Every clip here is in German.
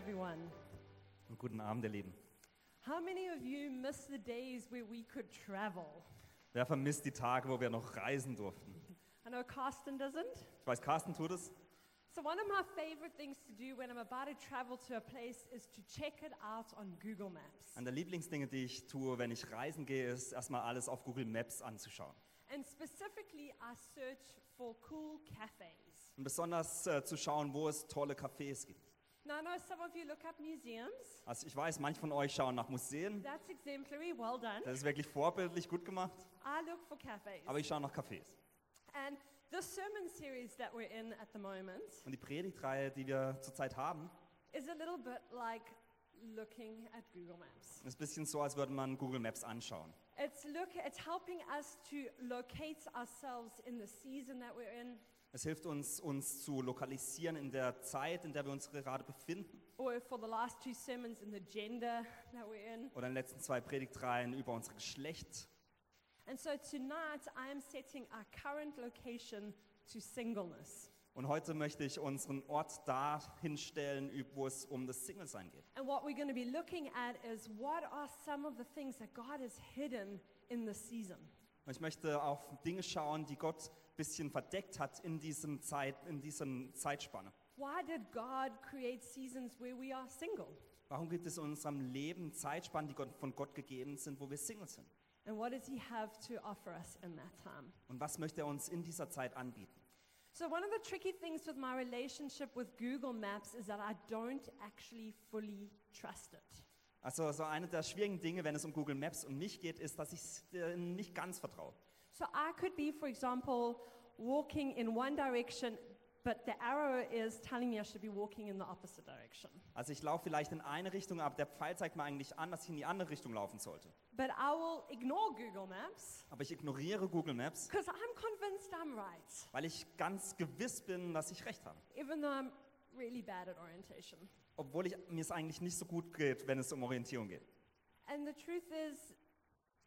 everyone. Und guten Abend, ihr Lieben. How many of you miss the days where we could travel? Wer vermisst die Tage, wo wir noch reisen durften? I know Carsten doesn't. Ich weiß, Carsten tut es. So, one of my favorite things to do when I'm about to travel to a place is to check it out on Google Maps. Eine der Lieblingsdinge, die ich tue, wenn ich reisen gehe, ist erstmal alles auf Google Maps anzuschauen. And specifically, I search for cool cafes. Und besonders äh, zu schauen, wo es tolle Cafés gibt. Now, I know some of you look up museums. Also ich weiß, manche von euch schauen nach Museen. That's exemplary, well done. Das ist wirklich vorbildlich gut gemacht. I look for cafes. Aber ich schaue nach Cafés. And this sermon series that we're in at the moment Und die Predigtreihe, die wir zurzeit haben, is a little bit like looking at Google Maps. ist ein bisschen so, als würde man Google Maps anschauen. It's look it's helping us to locate ourselves in the season that we're in Es hilft uns, uns zu lokalisieren in der Zeit, in der wir uns gerade befinden. or for the last two sermons in the gender that we're in. Oder in den letzten zwei Predigtreihen über unser Geschlecht. And so tonight I am setting our current location to singleness. Und heute möchte ich unseren Ort dahin stellen, wo es um das Single-Sein geht. And what we're going to be looking at is what are some of the things that God has hidden in the season. Und ich möchte auf Dinge schauen, die Gott bisschen verdeckt hat in diesem, Zeit, in diesem Zeitspanne. Why did God create seasons where we are single? Warum gibt es in unserem Leben Zeitspannen, die Gott, von Gott gegeben sind, wo wir Single sind? And what does he have to offer us in that time? Und was möchte er uns in dieser Zeit anbieten? So, one of the tricky things with my relationship with Google Maps is that I don't actually fully trust it. Also so eine der schwierigen Dinge, wenn es um Google Maps und mich geht, ist, dass ich es äh, nicht ganz vertraue. So, I could be, for example, walking in one direction, but the arrow is telling me I should be walking in the opposite direction. Also ich laufe vielleicht in eine Richtung, aber der Pfeil zeigt mir eigentlich an, dass ich in die andere Richtung laufen sollte. But I will ignore Google Maps Aber ich ignoriere Google Maps, because I'm convinced I'm right, weil ich ganz gewiss bin, dass ich recht habe. even though I'm really bad at orientation. Obwohl ich, mir es eigentlich nicht so gut geht, wenn es um Orientierung geht. And the truth is,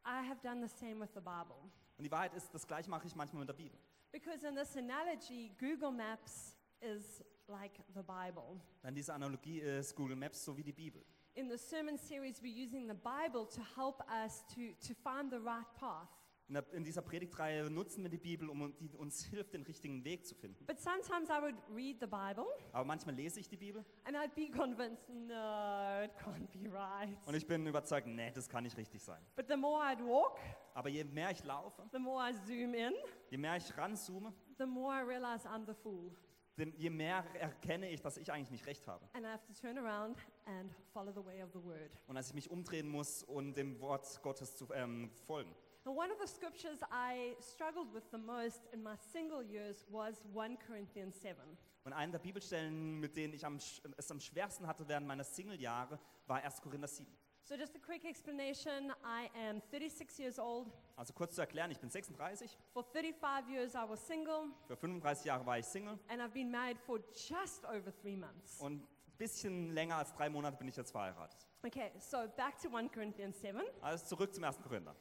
I have done the same with the Bible. Und die Wahrheit ist, das gleiche mache ich manchmal mit der Bibel. Because in this analogy, Google Maps is like the Bible. Denn diese Analogie ist Google Maps so wie die Bibel. In the sermon series, we're using the Bible to help us to, to find the right path. In, der, in dieser Predigtreihe nutzen wir die Bibel, um die uns hilft, den richtigen Weg zu finden. But sometimes I would read the Bible Aber manchmal lese ich die Bibel and I'd be convinced, no, it can't be right. und ich bin überzeugt, nee, das kann nicht richtig sein. But the more I'd walk, Aber je mehr ich laufe, the more I zoom in, je mehr ich ranzoome, the more I realize I'm the fool. dem- je mehr erkenne ich, dass ich eigentlich nicht recht habe. And I have to turn around and follow the way of the word. Und dass ich mich umdrehen muss und dem Wort Gottes zu ähm, folgen. And one of the scriptures I struggled with the most in my single years was 1 Corinthians 7. Und eine der Bibelstellen, mit denen ich am, es am schwersten hatte während meiner Single-Jahre, war 1. Korinther 7. So, just a quick explanation I am 36 years old. Also kurz zu erklären, ich bin 36, For 35 years, I was single, für 35 Jahre war ich Single and I've been married for just over three months. und ein bisschen länger als drei Monate bin ich jetzt verheiratet. Okay, so back to 1 Corinthians 7. Also zurück zum 1. Korinther.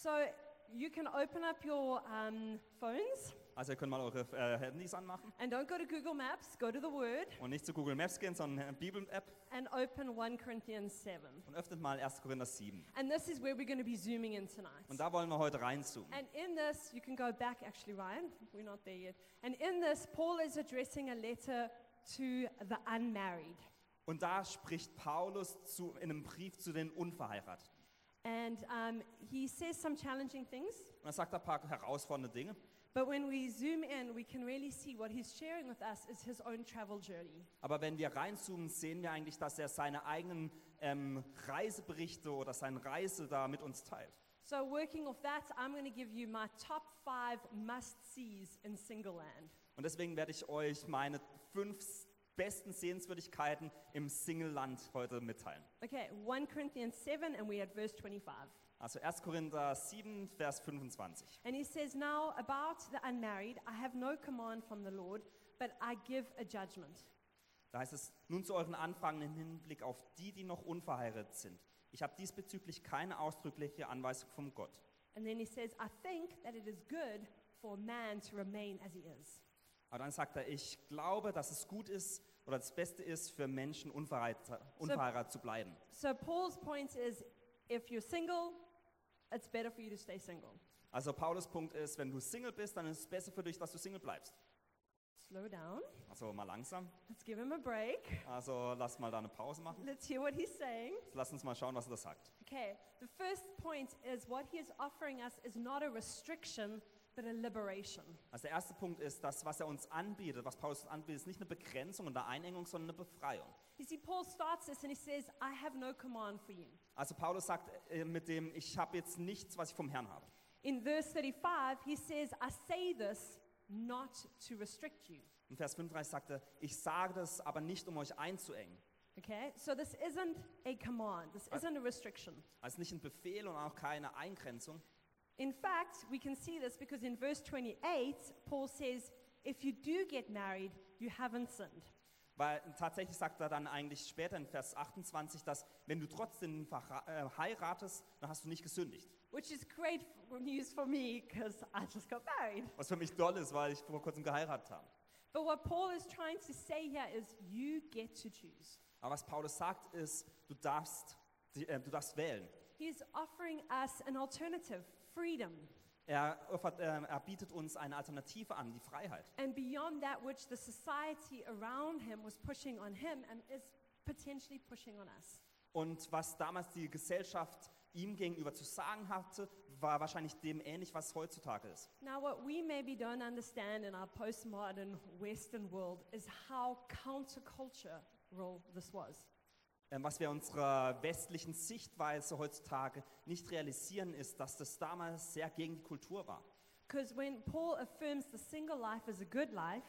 So, you can open up your um, phones Also ihr könnt mal eure äh, Handys anmachen and don't go to Google Maps, go to the Word und nicht zu Google Maps gehen, sondern eine Bibel-App and open 1 Corinthians 7. und öffnet mal 1. Korinther 7. And this is where we're going to be zooming in tonight. Und da wollen wir heute reinzoomen. And in this, you can go back actually, Ryan. We're not there yet. And in this, Paul is addressing a letter to the unmarried. Und da spricht Paulus zu, in einem Brief zu den Unverheirateten. And um, he says some challenging things. Und er sagt ein paar herausfordernde Dinge. But when we zoom in, we can really see what he's sharing with us is his own travel journey. Aber wenn wir reinzoomen, sehen wir eigentlich, dass er seine eigenen ähm, Reiseberichte oder seine Reise da mit uns teilt. So, working off that, I'm going to give you my top five must sees in Single Land. Und deswegen werde ich euch meine fünf besten Sehenswürdigkeiten im Single-Land heute mitteilen. Okay, 1 Corinthians 7, and we're at verse 25. Also 1. Korinther 7, Vers 25. And he says, Now about the unmarried, I have no command from the Lord, but I give a judgment. Da heißt es, nun zu euren Anfragen im Hinblick auf die, die noch unverheiratet sind. Ich habe diesbezüglich keine ausdrückliche Anweisung von Gott. And then he says, I think that it is good for man to remain as he is. Aber dann sagt er, ich glaube, dass es gut ist, oder das Beste ist für Menschen unverheiratet, unverheiratet zu bleiben. So Paul's point is if you're single, it's better for you to stay single. Also Paulus Punkt ist, wenn du Single bist, dann ist es besser für dich, dass du Single bleibst. Slow down. Also mal langsam. Let's give him a break. Also lass mal da eine Pause machen. Let's hear what he's saying. Lass uns mal schauen, was er da sagt. Okay, the first point is what he is offering us is not a restriction. Also der erste Punkt ist, das, was er uns anbietet, was Paulus uns anbietet, ist nicht eine Begrenzung und eine Einengung, sondern eine Befreiung. You see, Paul starts this and he says, I have no command for you. Also Paulus sagt äh, mit dem, ich habe jetzt nichts, was ich vom Herrn habe. In verse 35, he says, I say this not to restrict you. In Vers 35 sagt er, ich sage das aber nicht, um euch einzuengen. Okay, so this isn't a command, this isn't a restriction. Also nicht ein Befehl und auch keine Eingrenzung. In fact, we can see this because in verse 28, Paul says, if you do get married, you haven't sinned. Weil tatsächlich sagt er dann eigentlich später in Vers 28, dass wenn du trotzdem äh, heiratest, dann hast du nicht gesündigt. Which is great news for me because I just got married. Was für mich toll ist, weil ich vor kurzem geheiratet habe. But what Paul is trying to say here is you get to choose. Aber was Paulus sagt ist, du darfst, äh, du darfst wählen. He's offering us an alternative, freedom. Er, offert, äh, er bietet uns eine Alternative an, die Freiheit. And beyond that which the society around him was pushing on him and is potentially pushing on us. Und was damals die Gesellschaft ihm gegenüber zu sagen hatte, war wahrscheinlich dem ähnlich, was heutzutage ist. Now, what we maybe don't understand in our postmodern Western world is how countercultural this was. Ähm, was wir unserer westlichen Sichtweise heutzutage nicht realisieren, ist, dass das damals sehr gegen die Kultur war. Because when Paul affirms the single life is a good life,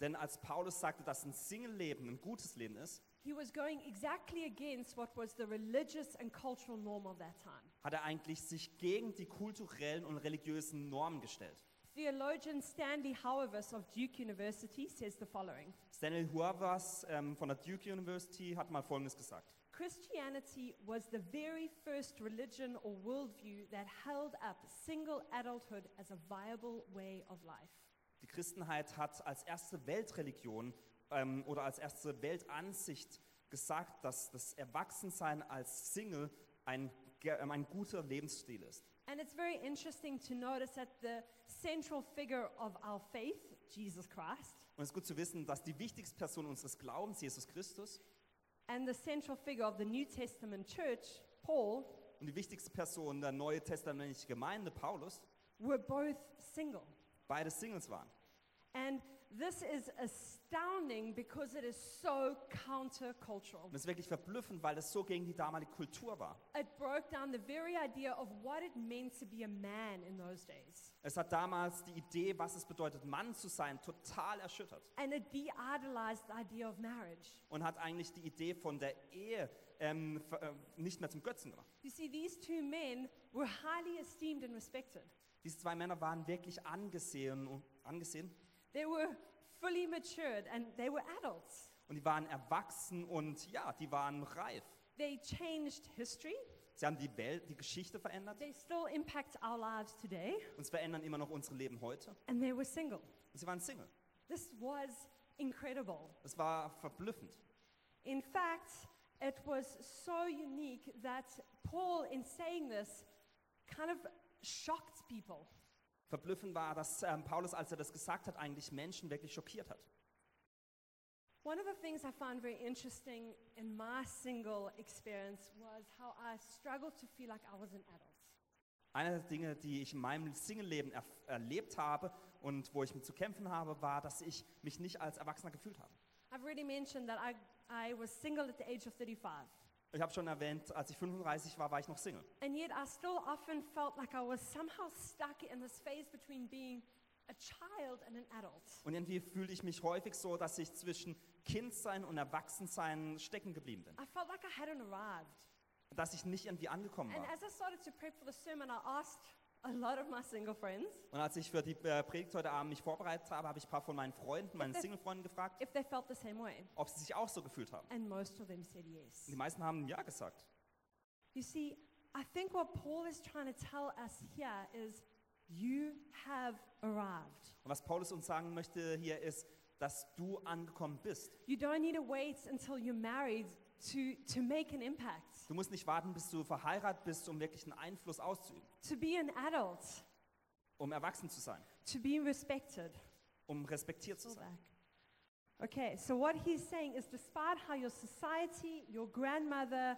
Denn als Paulus sagte, dass ein Single-Leben ein gutes Leben ist, he was going exactly against what was the religious and cultural norm of that time. hat er eigentlich sich gegen die kulturellen und religiösen Normen gestellt. Theologian Stanley Hauerwas of Duke University says the following Stanley Huavas ähm, von der Duke University hat mal Folgendes gesagt. Christianity was the very first religion or worldview that held up single adulthood as a viable way of life. Die Christenheit hat als erste Weltreligion ähm, oder als erste Weltansicht gesagt, dass das Erwachsensein als Single ein, ähm, ein guter Lebensstil ist. And it's very interesting to notice that the central figure of our faith, Jesus Christ, Und es ist gut zu wissen, dass die wichtigste Person unseres Glaubens, Jesus Christus, and the central figure of the New Testament church, Paul, und die wichtigste Person der Neue Testamentliche Gemeinde, Paulus, were both single. beide Singles waren. And this is astounding because it is so countercultural. Und es ist wirklich verblüffend, weil es so gegen die damalige Kultur war. It broke down the very idea of what it meant to be a man in those days. Es hat damals die Idee, was es bedeutet, Mann zu sein, total erschüttert. And it de-idolized the idea of marriage. Und hat eigentlich die Idee von der Ehe ähm, ver- äh, nicht mehr zum Götzen gemacht. You see, these two men were highly esteemed and respected. Diese zwei Männer waren wirklich angesehen und angesehen They were fully matured and they were adults. und die waren erwachsen und ja, die waren reif. They changed history. Sie haben die Welt, die Geschichte verändert They still impact our lives today. und es verändern immer noch unsere Leben heute. And they were single. Und sie waren Single. This was incredible. Das war verblüffend. In fact, it was so unique that Paul, in saying this, kind of shocked people. Verblüffend war, dass ähm, Paulus, als er das gesagt hat, eigentlich Menschen wirklich schockiert hat. One of the things I found very interesting in my single experience was how I struggled to feel like I was an adult. Eine der Dinge, die ich in meinem Single-Leben erf- erlebt habe und wo ich mit zu kämpfen habe, war, dass ich mich nicht als Erwachsener gefühlt habe. I've already mentioned that I, I was single at the age of 35. Ich habe schon erwähnt, als ich 35 war, war ich noch Single. And yet I still often felt like I was somehow stuck in this phase between being a child and an adult. Und irgendwie fühlte ich mich häufig so, dass ich zwischen Kindsein und Erwachsensein stecken geblieben bin. I felt like I hadn't arrived. Dass ich nicht irgendwie angekommen And war. as I started to prep for the sermon, I asked a lot of my single friends Und als ich für die äh, Predigt heute Abend mich vorbereitet habe, habe ich ein paar von meinen Freunden, meinen Single-Freunden gefragt, if they felt the same way. ob sie sich auch so gefühlt haben. And most of them said yes. Und die meisten haben Ja gesagt. You see, I think what Paul is trying to tell us here is you have arrived. Und was Paulus uns sagen möchte hier ist, dass du angekommen bist. You don't need to wait until you're married to, to make an impact. Du musst nicht warten, bis du verheiratet bist, um wirklich einen Einfluss auszuüben, To be an adult, um erwachsen zu sein, to be respected. um respektiert zu sein. back. Okay, so what he's saying is despite how your society, your grandmother,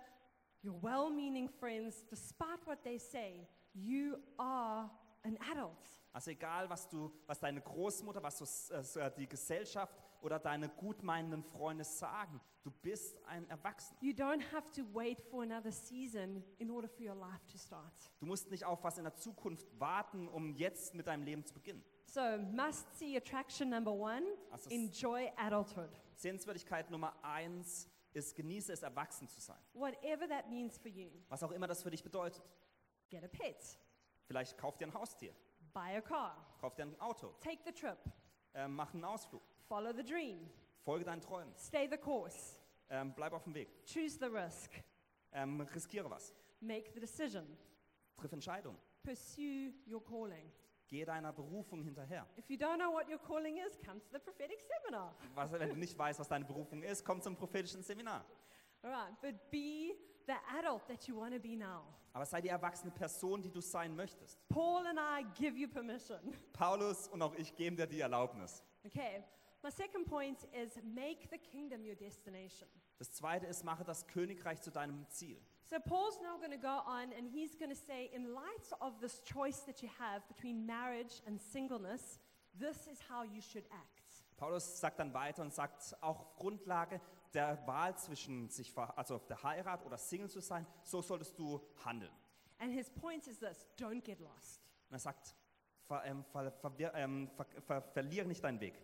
your well meaning friends, despite what they say, you are an adult. Also egal, was du, was deine Großmutter, was so, äh, so, äh, die Gesellschaft oder deine gutmeinenden Freunde sagen, du bist ein Erwachsener. You don't have to wait for another season in order for your life to start. Du musst nicht auf was in der Zukunft warten, um jetzt mit deinem Leben zu beginnen. So, must see attraction number one Also enjoy adulthood. Sehenswürdigkeit Nummer eins ist, genieße es, erwachsen zu sein. Whatever that means for you. Was auch immer das für dich bedeutet. Get a pet, Vielleicht kauf dir ein Haustier, buy a car, kauf dir ein Auto, take the trip, ähm, mach einen Ausflug, follow the dream, folge deinen Träumen, stay the course, ähm, bleib auf dem Weg, choose the risk, ähm, riskiere was, make the decision, triff Entscheidungen, pursue your calling. gehe deiner Berufung hinterher. If you don't know what your calling is, come to the prophetic seminar. Was, wenn du nicht weißt, was deine Berufung ist, komm zum prophetischen Seminar. All right, but be the adult that you want to be now. Aber sei die erwachsene Person, die du sein möchtest. Paul and I give you permission. Paulus und auch ich geben dir die Erlaubnis. Okay, my second point is make the kingdom your destination. Das zweite ist, mache das Königreich zu deinem Ziel. So Paul's now going to go on and he's going to say, in light of this choice that you have between marriage and singleness, this is how you should act. Paulus sagt dann weiter und sagt, auch auf Grundlage der Wahl zwischen sich, also der Heirat oder Single zu sein, so solltest du handeln. And his point is this don't get lost. Und er sagt, ver, ähm, ver, ähm, ver, ver, verliere nicht deinen Weg.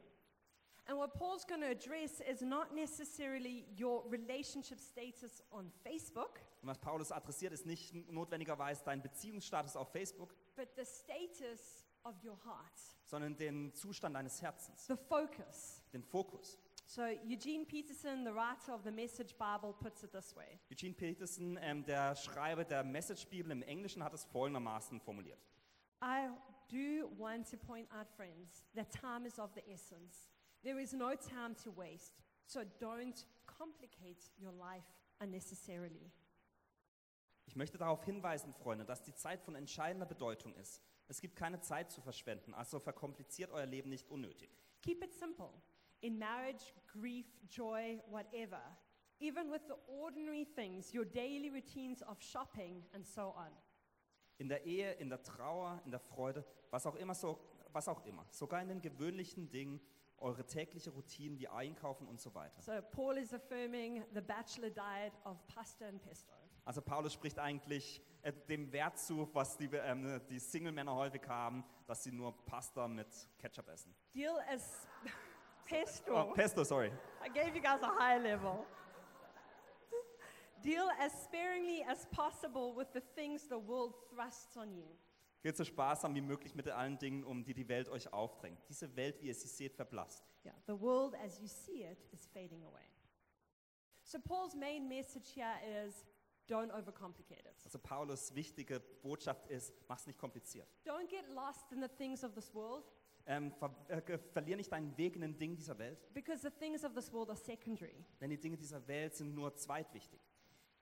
And what Paul's going to address is not necessarily your relationship status on Facebook, Und was Paulus adressiert, ist nicht notwendigerweise dein Beziehungsstatus auf Facebook, but the status of your heart, sondern den Zustand deines Herzens, the focus. den Fokus. So Eugene Peterson, the writer of the Message Bible, puts it this way. Eugene Peterson, ähm, der Schreiber der Message-Bibel im Englischen, hat es folgendermaßen formuliert. I do want to point out, friends, that time is of the essence. There is no time to waste. So don't complicate your life unnecessarily. Ich möchte darauf hinweisen, Freunde, dass die Zeit von entscheidender Bedeutung ist. Es gibt keine Zeit zu verschwenden, also verkompliziert euer Leben nicht unnötig. Keep it simple. In marriage, grief, joy, whatever. Even with the ordinary things, your daily routines of shopping and so on. In der Ehe, in der Trauer, in der Freude, was auch immer, so, was auch immer. Sogar in den gewöhnlichen Dingen, eure tägliche Routine wie Einkaufen und so weiter. So Paul is affirming the bachelor diet of pasta and pesto. Also Paulus spricht eigentlich äh, dem Wert zu, was die, ähm, die Single-Männer häufig haben, dass sie nur Pasta mit Ketchup essen. Deal as pesto. Oh, Pesto, sorry. I gave you guys a high level. Deal as sparingly as possible with the things the world thrusts on you. Geht so sparsam wie möglich mit allen Dingen um, die die Welt euch aufdrängt. Diese Welt, wie ihr sie seht, verblasst. Yeah, the world as you see it is fading away. So Paul's main message here is don't overcomplicate it. Also Paulus' wichtige Botschaft ist, mach's nicht kompliziert. Don't get lost in the things of this world Ähm, ver äh, verlier nicht deinen Weg in den Dingen dieser Welt, because the things of this world are secondary. denn die Dinge dieser Welt sind nur zweitwichtig.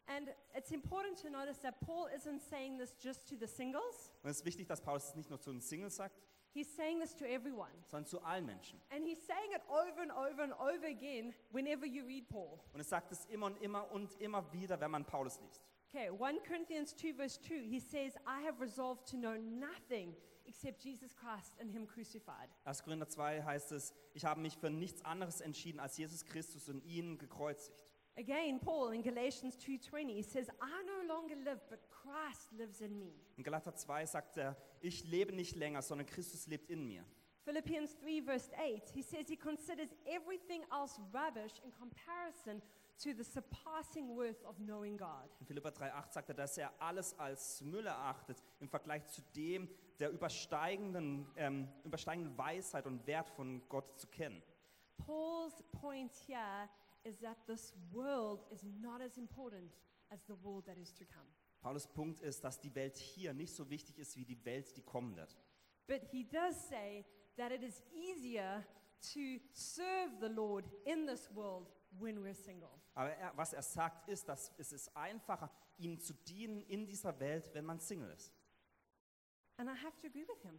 And it's important to notice that Paul isn't saying this just to the singles, Und es ist wichtig, dass Paulus es nicht nur zu den Singles sagt, he's saying this to everyone. sondern zu allen Menschen. And he's saying it over and over and over again whenever you read Paul. Und es sagt es immer und immer und immer wieder, wenn man Paulus liest. Okay, 1 Corinthians 2, verse 2, he says, I have resolved to know nothing except Jesus Christ and Him crucified. 1. Korinther 2 heißt es, ich habe mich für nichts anderes entschieden als Jesus Christus und ihn gekreuzigt. Again, Paul in Galatians 2:20 he says, "I no longer live, but Christ lives in me." In Galater 2 sagt er, ich lebe nicht länger, sondern Christus lebt in mir. Philippians 3 verse 8, he says he considers everything else rubbish in comparison to the surpassing worth of knowing God. In Philipper 3,8 sagt er, dass er alles als Müll erachtet im Vergleich zu dem der übersteigenden, ähm, übersteigenden Weisheit und Wert von Gott zu kennen. Paul's point here is that this world is not as important as the world that is to come. Paulus Punkt ist, dass die Welt hier nicht so wichtig ist wie die Welt, die kommen wird. But he does say that it is easier to serve the Lord in this world when we're single. Aber er, was er sagt, ist, dass es ist einfacher, ihm zu dienen in dieser Welt, wenn man Single ist. And I have to agree with him.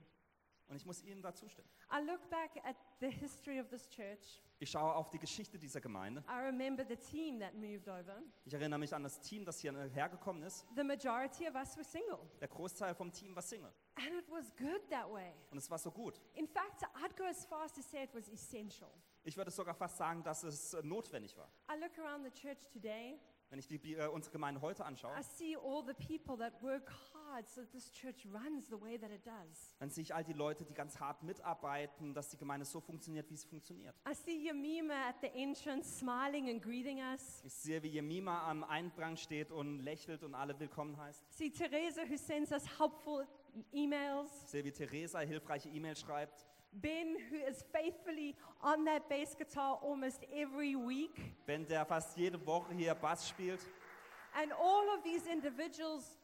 Und ich muss ihm da zustimmen. I look back at the history of this church. Ich schaue auf die Geschichte dieser Gemeinde. I remember the team that moved over. Ich erinnere mich an das Team, das hier hergekommen ist. The majority of us were single. Der Großteil vom Team war Single. And it was good that way. Und es war so gut. In fact, I'd go as far as to say it was essential. Ich würde sogar fast sagen, dass es notwendig war. I look around the church today, Wenn ich die, äh, unsere Gemeinde heute anschaue, I see all the people that work hard so that this church runs the way that it does. dann sehe ich all die Leute, die ganz hart mitarbeiten, dass die Gemeinde so funktioniert, wie sie funktioniert. I see Yamima at the entrance smiling and greeting us. Ich sehe, wie Jemima am Eingang steht und lächelt und alle willkommen heißt. See Teresa who sends us helpful emails. Ich sehe, wie Theresa hilfreiche E-Mails schreibt. Ben who is faithfully on that bass guitar almost every week. Ben, der fast jede Woche hier Bass spielt. And all of these individuals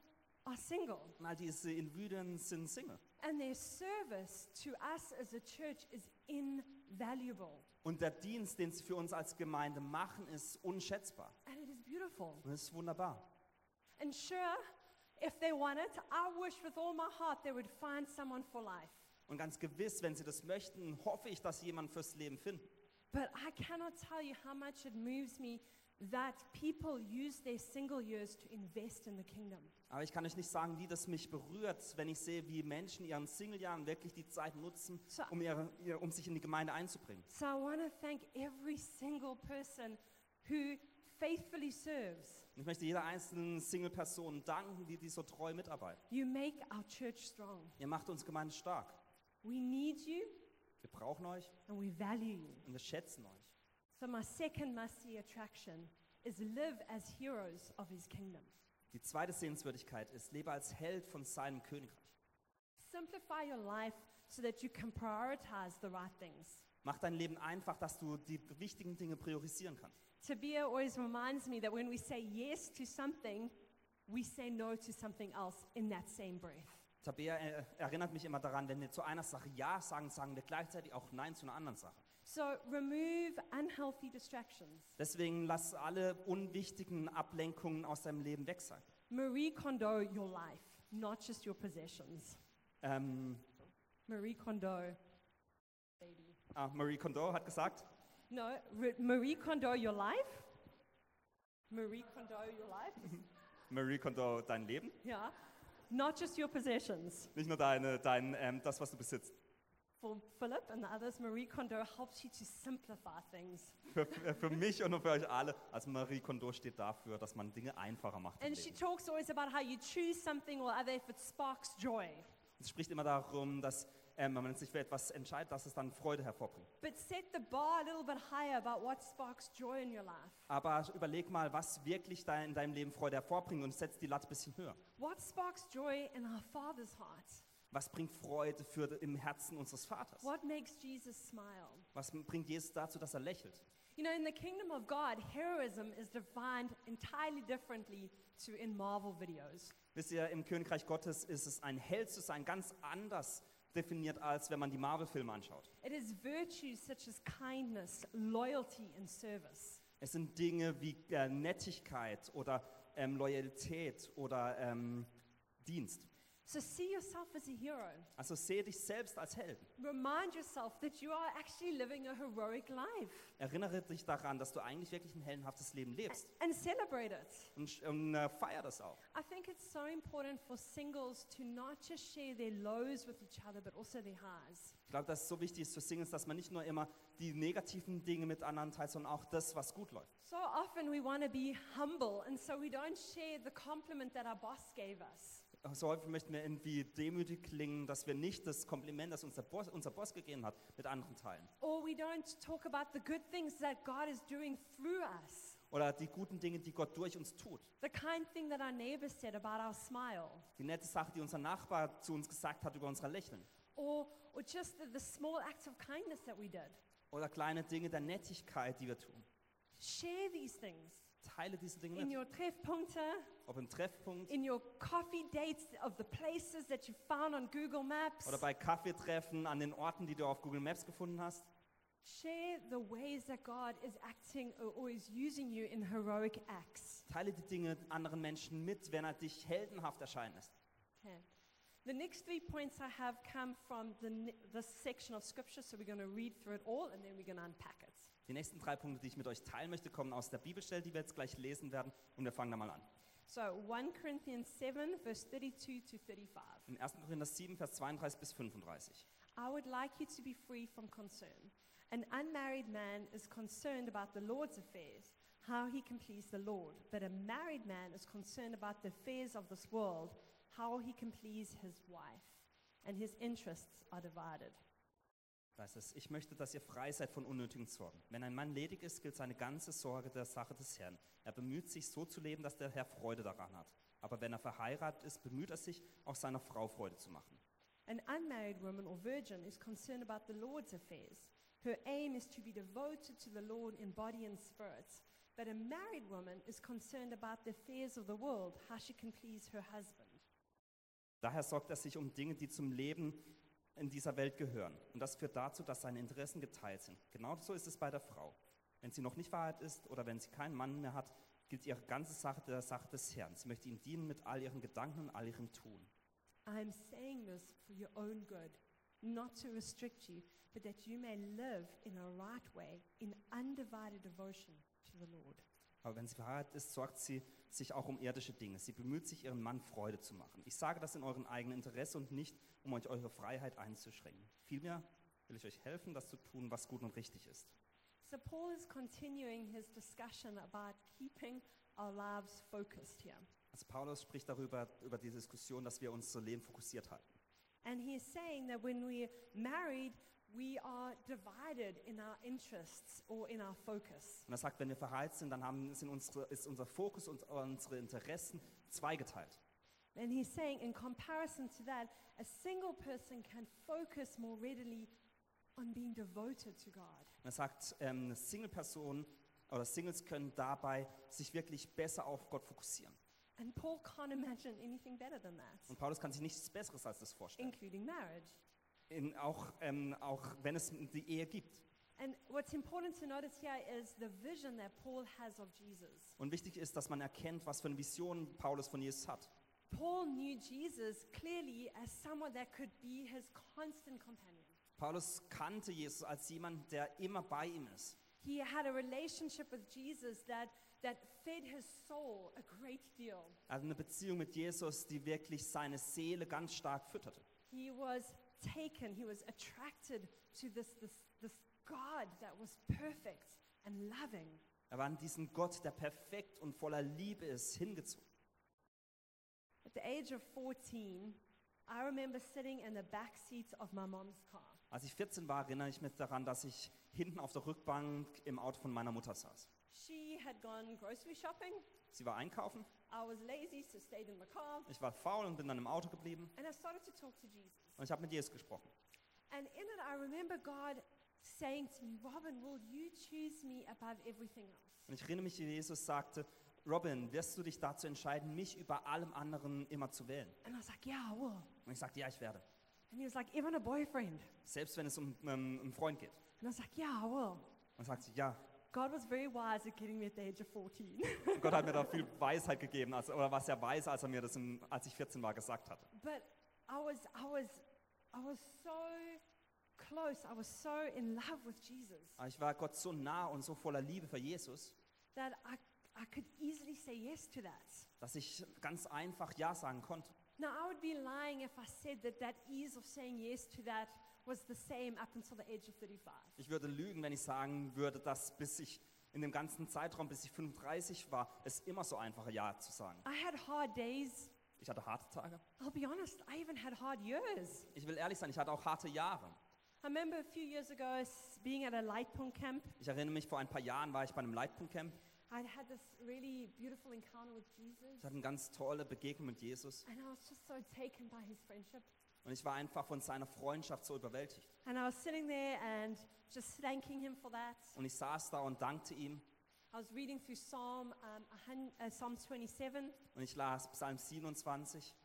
are single. Und all diese Individuen sind Single. And their service to us as a church is invaluable. Und der Dienst, den sie für uns als Gemeinde machen, ist unschätzbar. And it is beautiful. Und es ist wunderbar. And sure, if they want it, I wish with all my heart they would find someone for life. Und ganz gewiss, wenn sie das möchten, hoffe ich, dass sie jemanden fürs Leben finden. But I cannot tell you how much it moves me that people use their single years to invest in the kingdom. Aber ich kann euch nicht sagen, wie das mich berührt, wenn ich sehe, wie Menschen in ihren Singlejahren wirklich die Zeit nutzen, So- um, ihre, ihr, um sich in die Gemeinde einzubringen. So I want to thank every single person who faithfully serves. Und ich möchte jeder einzelnen Single-Person danken, die, die so treu mitarbeiten. You make our church strong. Ihr macht uns Gemeinde stark. We need you Wir brauchen euch and we value you. und wir schätzen euch. So my second must-see attraction is live as heroes of his kingdom. Die zweite Sehenswürdigkeit ist, lebe als Held von seinem Königreich. Simplify your life so that you can prioritize the right things. Mach dein Leben einfach, dass du die wichtigen Dinge priorisieren kannst. Tabia always reminds me that when we say yes to something, we say no to something else in that same breath. Tabea äh, erinnert mich immer daran, wenn wir zu einer Sache Ja sagen, sagen wir gleichzeitig auch Nein zu einer anderen Sache. So remove unhealthy distractions. Deswegen lass alle unwichtigen Ablenkungen aus deinem Leben weg sein. Marie Kondo your life, not just your possessions. Ähm, Marie Kondo, baby. ah, Marie Kondo hat gesagt, No, Marie Kondo your life. Marie Kondo your life. Marie Kondo dein Leben, yeah. Not just your possessions. nicht nur deine, dein, ähm, das, was du besitzt. For Philip and the others, Marie Kondo helps you to simplify things. Für, für mich und für euch alle. Also Marie Kondo steht dafür, dass man Dinge einfacher macht. And she talks always about how you choose something or other if it sparks joy. Sie spricht immer darum, dass ähm, wenn man sich für etwas entscheidet, dass es dann Freude hervorbringt. But set the bar a little bit higher about what sparks joy in your life. Aber überleg mal, was wirklich da in deinem Leben Freude hervorbringt und setz die Latte ein bisschen höher. What sparks joy in our Father's heart? Was bringt Freude für, im Herzen unseres Vaters? What makes Jesus smile? Was bringt Jesus dazu, dass er lächelt? You know, in the kingdom of God, heroism is defined entirely differently to in Marvel videos. Wisst ihr, im Königreich Gottes ist es ein Held zu sein ganz anders definiert, als wenn man die Marvel-Filme anschaut. It is virtues such as kindness, loyalty, and service. Es sind Dinge wie äh, Nettigkeit oder ähm, Loyalität oder ähm, Dienst. So see yourself as a hero. Also sehe dich selbst als Held. Remind yourself that you are actually living a heroic life Erinnere dich daran, dass du eigentlich wirklich ein heldenhaftes Leben lebst. and celebrate it. Und, und äh, feier das auch. I think it's so important for singles to not just share their lows with each other, but also their highs. Ich glaube, dass es so wichtig ist für Singles, dass man nicht nur immer die negativen Dinge mit anderen teilt, sondern auch das, was gut läuft. So often we want to be humble, and so we don't share the compliment that our boss gave us. So häufig möchten wir irgendwie demütig klingen, dass wir nicht das Kompliment, das unser Boss, unser Boss gegeben hat, mit anderen teilen. Oder die guten Dinge, die Gott durch uns tut. The kind thing that our neighbor said about our smile. Die nette Sache, die unser Nachbar zu uns gesagt hat über unser Lächeln. Or, or just the, the small acts of kindness that we did. Oder kleine Dinge der Nettigkeit, die wir tun. Share these things Teile diese Dinge in mit. your Treffpunkte, Ob im Treffpunkt in your coffee dates of the places that you found on Google Maps. oder bei Kaffeetreffen an den Orten, die du auf Google Maps gefunden hast. Share the ways that God is acting or, or is using you in heroic acts. Teile die Dinge anderen Menschen mit, wenn er dich heldenhaft erscheinen lässt. Okay. The next three points I have come from the, ne- this section of scripture, so we're going to read through it all and then we're going to unpack it. Die nächsten drei Punkte, die ich mit euch teilen möchte, kommen aus der Bibelstelle, die wir jetzt gleich lesen werden. Und wir fangen da mal an. So 1 Corinthians 7, verse 32 to 35. In 1. Korinther 7, Vers 32 bis 35. I would like you to be free from concern. An unmarried man is concerned about the Lord's affairs, how he can please the Lord. But a married man is concerned about the affairs of this world, how he can please his wife. And his interests are divided. Heißt es, ich möchte, dass ihr frei seid von unnötigen Sorgen. Wenn ein Mann ledig ist, gilt seine ganze Sorge der Sache des Herrn. Er bemüht sich, so zu leben, dass der Herr Freude daran hat. Aber wenn er verheiratet ist, bemüht er sich, auch seiner Frau Freude zu machen. An unmarried woman or virgin is concerned about the Lord's affairs. Her aim is to be devoted to the Lord in body and spirit. But a married woman is concerned about the affairs of the world, how she can please her husband. Daher sorgt er sich um Dinge, die zum Leben in dieser Welt gehören. Und das führt dazu, dass seine Interessen geteilt sind. Genauso ist es bei der Frau. Wenn sie noch nicht verheiratet ist oder wenn sie keinen Mann mehr hat, gilt ihre ganze Sache der Sache des Herrn. Sie möchte ihm dienen mit all ihren Gedanken und all ihrem Tun. I'm saying this for your own good, not to restrict you, but that you may live in a right way, in undivided devotion to the Lord. Aber wenn sie verheiratet ist, sorgt sie sich auch um irdische Dinge. Sie bemüht sich, ihren Mann Freude zu machen. Ich sage das in eurem eigenen Interesse und nicht, um euch eure Freiheit einzuschränken. Vielmehr will ich euch helfen, das zu tun, was gut und richtig ist. So, Paul is continuing his discussion about keeping our lives focused here. Also Paulus spricht darüber, über die Diskussion, dass wir unser Leben fokussiert halten. And he's saying that when we're married, we are divided in our interests or in our focus. Und er sagt, wenn wir verheiratet sind, dann haben, sind unsere, ist unser Fokus und unsere Interessen zweigeteilt. And he's saying, in comparison to that, a single person can focus more readily on being devoted to God. Und er sagt, ähm, Single-Personen oder Singles können dabei sich wirklich besser auf Gott fokussieren. And Paul can't imagine anything better than that, Und Paulus kann sich nichts Besseres als das vorstellen. including marriage. In, auch, ähm, auch wenn es die Ehe gibt. And what's important to notice here is the vision that Paul has of Jesus. Und wichtig ist, dass man erkennt, was für eine Vision Paulus von Jesus hat. Paul knew Jesus clearly as someone that could be his constant companion. Paulus kannte Jesus als jemand, der immer bei ihm ist. He had a relationship with Jesus that, that fed his soul a great deal. Er hatte eine Beziehung mit Jesus, die wirklich seine Seele ganz stark fütterte. He was taken, he was attracted to this, this, this God that was perfect and loving. Er war an diesen Gott, der perfekt und voller Liebe ist, hingezogen. At the age of 14, I remember sitting in the back seat of my mom's car. Als ich 14 war, erinnere ich mich daran, dass ich hinten auf der Rückbank im Auto von meiner Mutter saß. She had gone grocery shopping. Sie war einkaufen, I was lazy, so stayed in the car. ich war faul und bin dann im Auto geblieben And I started to talk to Jesus. Und ich habe mit Jesus gesprochen. And in it, I remember God saying to me, Robin, will you choose me above everything else? Und ich erinnere mich, wie Jesus sagte, Robin, wirst du dich dazu entscheiden, mich über allem anderen immer zu wählen? And I was like, yeah, I will. Und ich sagte, ja, ich werde. And he was like, even a boyfriend? Selbst wenn es um ähm, einen Freund geht. And I was like, yeah, I will. Und sagte sie, ja. God was very wise at getting me at the age of 14. Und Gott hat mir da viel Weisheit gegeben, als, oder war sehr weise, als er mir das, im, als ich 14 war, gesagt hatte. but I was, I was, I was so close. I was so in love with Jesus Aber ich war Gott so nah und so voller Liebe für Jesus, that I, I could easily say yes to that. dass ich ganz einfach Ja sagen konnte. Now, I would be lying if I said that that ease of saying yes to that was the same up until the age of 35. Ich würde lügen, wenn ich sagen würde, dass bis ich in dem ganzen Zeitraum, bis ich 35 war, es immer so einfach war, Ja zu sagen. I had hard days. Ich hatte harte Tage. I'll be honest, I even had hard years. Ich will ehrlich sein, ich hatte auch harte Jahre. I remember a few years ago s- being at a Lightpunkt camp. Ich erinnere mich, vor ein paar Jahren war ich bei einem Leitpunktcamp. I'd had this really beautiful encounter with Jesus, Ich hatte eine ganz tolle Begegnung mit Jesus. and I was just so taken by his friendship. Und ich war einfach von seiner Freundschaft so überwältigt. And I was sitting there and just thanking him for that. Und ich saß da und dankte ihm. I was reading through Psalm, um, uh, Psalm 27. Und ich las Psalm 27.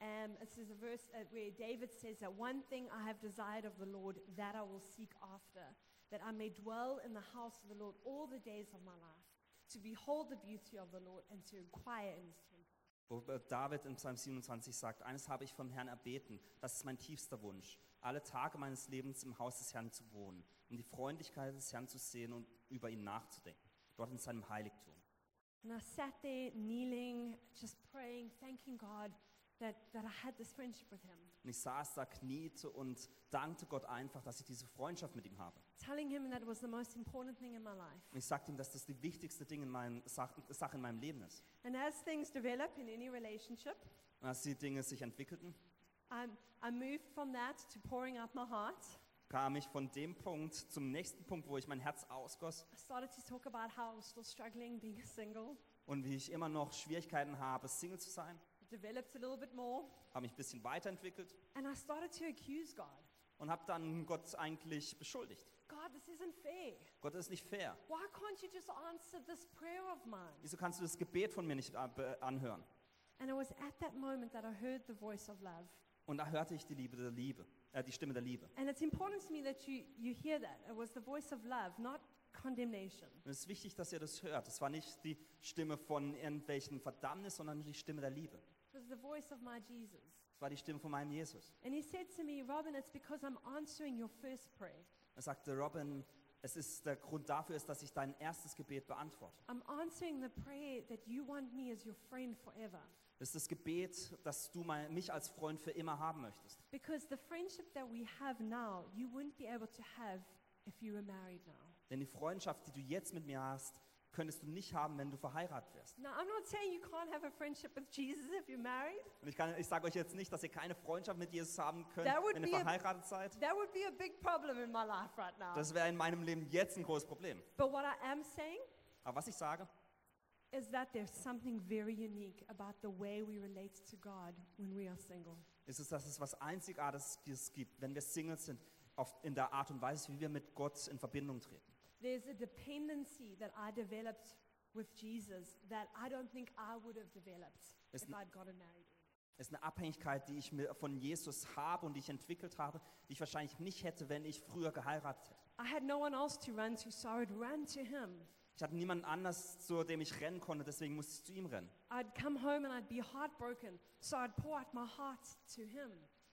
Um, this is a verse uh, where David says that one thing I have desired of the Lord, that I will seek after, that I may dwell in the house of the Lord all the days of my life, to behold the beauty of the Lord and to inquire in his temple. Wo äh, David in Psalm 27 sagt, eines habe ich vom Herrn erbeten, das ist mein tiefster Wunsch, alle Tage meines Lebens im Haus des Herrn zu wohnen, um die Freundlichkeit des Herrn zu sehen und über ihn nachzudenken, dort in seinem Heiligtum. And I sat there kneeling, just praying, thanking God that, that I had this friendship with him, Und ich saß da, kniete und dankte Gott einfach, dass ich diese Freundschaft mit ihm habe. telling him that it was the most important thing in my life. Und ich sagte ihm, dass das die wichtigste Ding in meinem, Sach, Sache in meinem Leben ist. And as things develop in any relationship, Und als die Dinge sich entwickelten, um, I moved from that to pouring out my heart. Kam ich von dem Punkt zum nächsten Punkt, wo ich mein Herz ausgoss I started to talk about how I was still struggling being single. und wie ich immer noch Schwierigkeiten habe, Single zu sein. Developed a little bit more. Habe mich ein bisschen weiterentwickelt And I started to accuse God. und habe dann Gott eigentlich beschuldigt. God, this isn't fair. Gott, das ist nicht fair. Why can't you just answer this prayer of mine? Wieso kannst du das Gebet von mir nicht äh, anhören? And it was at that moment that I heard the voice of love. Und da hörte ich die Liebe der Liebe, äh, die Stimme der Liebe. And it's important to me that you, you hear that. It was the voice of love, not condemnation. Und es ist wichtig, dass ihr das hört. Es war nicht die Stimme von irgendwelchen Verdammnis, sondern die Stimme der Liebe. It was the voice of my Jesus. Es war die Stimme von meinem Jesus. And he said to me, Robin, it's because I'm answering your first prayer. Er sagte, Robin, es ist der Grund dafür ist, dass ich dein erstes Gebet beantworte. I'm answering the prayer that you want me as your friend forever. Das ist das Gebet, dass du mein, mich als Freund für immer haben möchtest. Because the friendship that we have now, you wouldn't be able to have if you were married now. Denn die Freundschaft, die du jetzt mit mir hast, könntest du nicht haben, wenn du verheiratet wärst. Now, I'm not saying you can't have a friendship with Jesus if you're married. Und ich, kann- ich sage euch jetzt nicht, dass ihr keine Freundschaft mit Jesus haben könnt, That would wenn ihr be a- verheiratet seid. That would be a big problem in my life right now. Das wäre in meinem Leben jetzt ein großes Problem. But what I am saying Aber was ich sage, is that there's something very unique about the way we relate to God when we are single. ist es, dass es was Einzigartiges gibt, wenn wir Singles sind, auf, in der Art und Weise, wie wir mit Gott in Verbindung treten. There's a dependency that I developed with Jesus that I don't think I would have developed It's if n- I'd gotten married. Es ist eine Abhängigkeit, die ich mir von Jesus habe und die ich entwickelt habe, die ich wahrscheinlich nicht hätte, wenn ich früher geheiratet hätte. I had no one else to run to, so I would run to him. Ich hatte niemanden anders, zu dem ich rennen konnte, deswegen musste ich zu ihm rennen. I'd come home and I'd be heartbroken, so I'd pour out my heart to him.